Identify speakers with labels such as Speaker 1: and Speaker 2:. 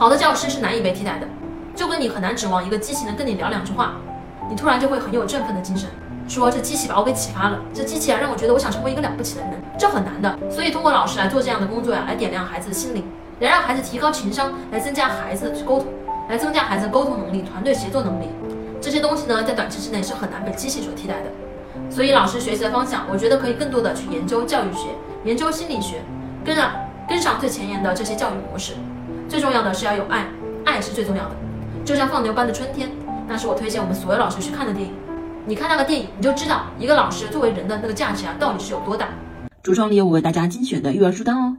Speaker 1: 好的教师是难以被替代的，就跟你很难指望一个机器能跟你聊两句话，你突然就会很有振奋的精神，说这机器把我给启发了，这机器啊让我觉得我想成为一个了不起的人，这很难的。所以通过老师来做这样的工作呀，来点亮孩子的心灵，来让孩子提高情商，来增加孩子的沟通，来增加孩子沟通能力、团队协作能力，这些东西呢，在短期之内是很难被机器所替代的。所以老师学习的方向，我觉得可以更多的去研究教育学，研究心理学，跟着跟上最前沿的这些教育模式。最重要的是要有爱，爱是最重要的。就像放牛班的春天，那是我推荐我们所有老师去看的电影。你看那个电影，你就知道一个老师作为人的那个价值啊，到底是有多大。
Speaker 2: 橱窗里有我为大家精选的育儿书单哦。